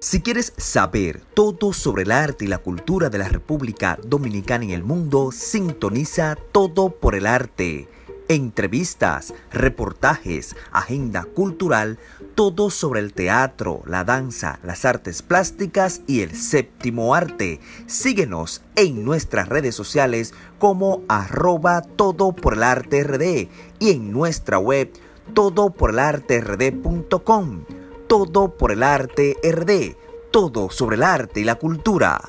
Si quieres saber todo sobre el arte y la cultura de la República Dominicana y el mundo, sintoniza Todo por el Arte. Entrevistas, reportajes, agenda cultural, todo sobre el teatro, la danza, las artes plásticas y el séptimo arte. Síguenos en nuestras redes sociales como arroba todo por el arte rd y en nuestra web todoporlarterd.com todo por el arte RD, todo sobre el arte y la cultura.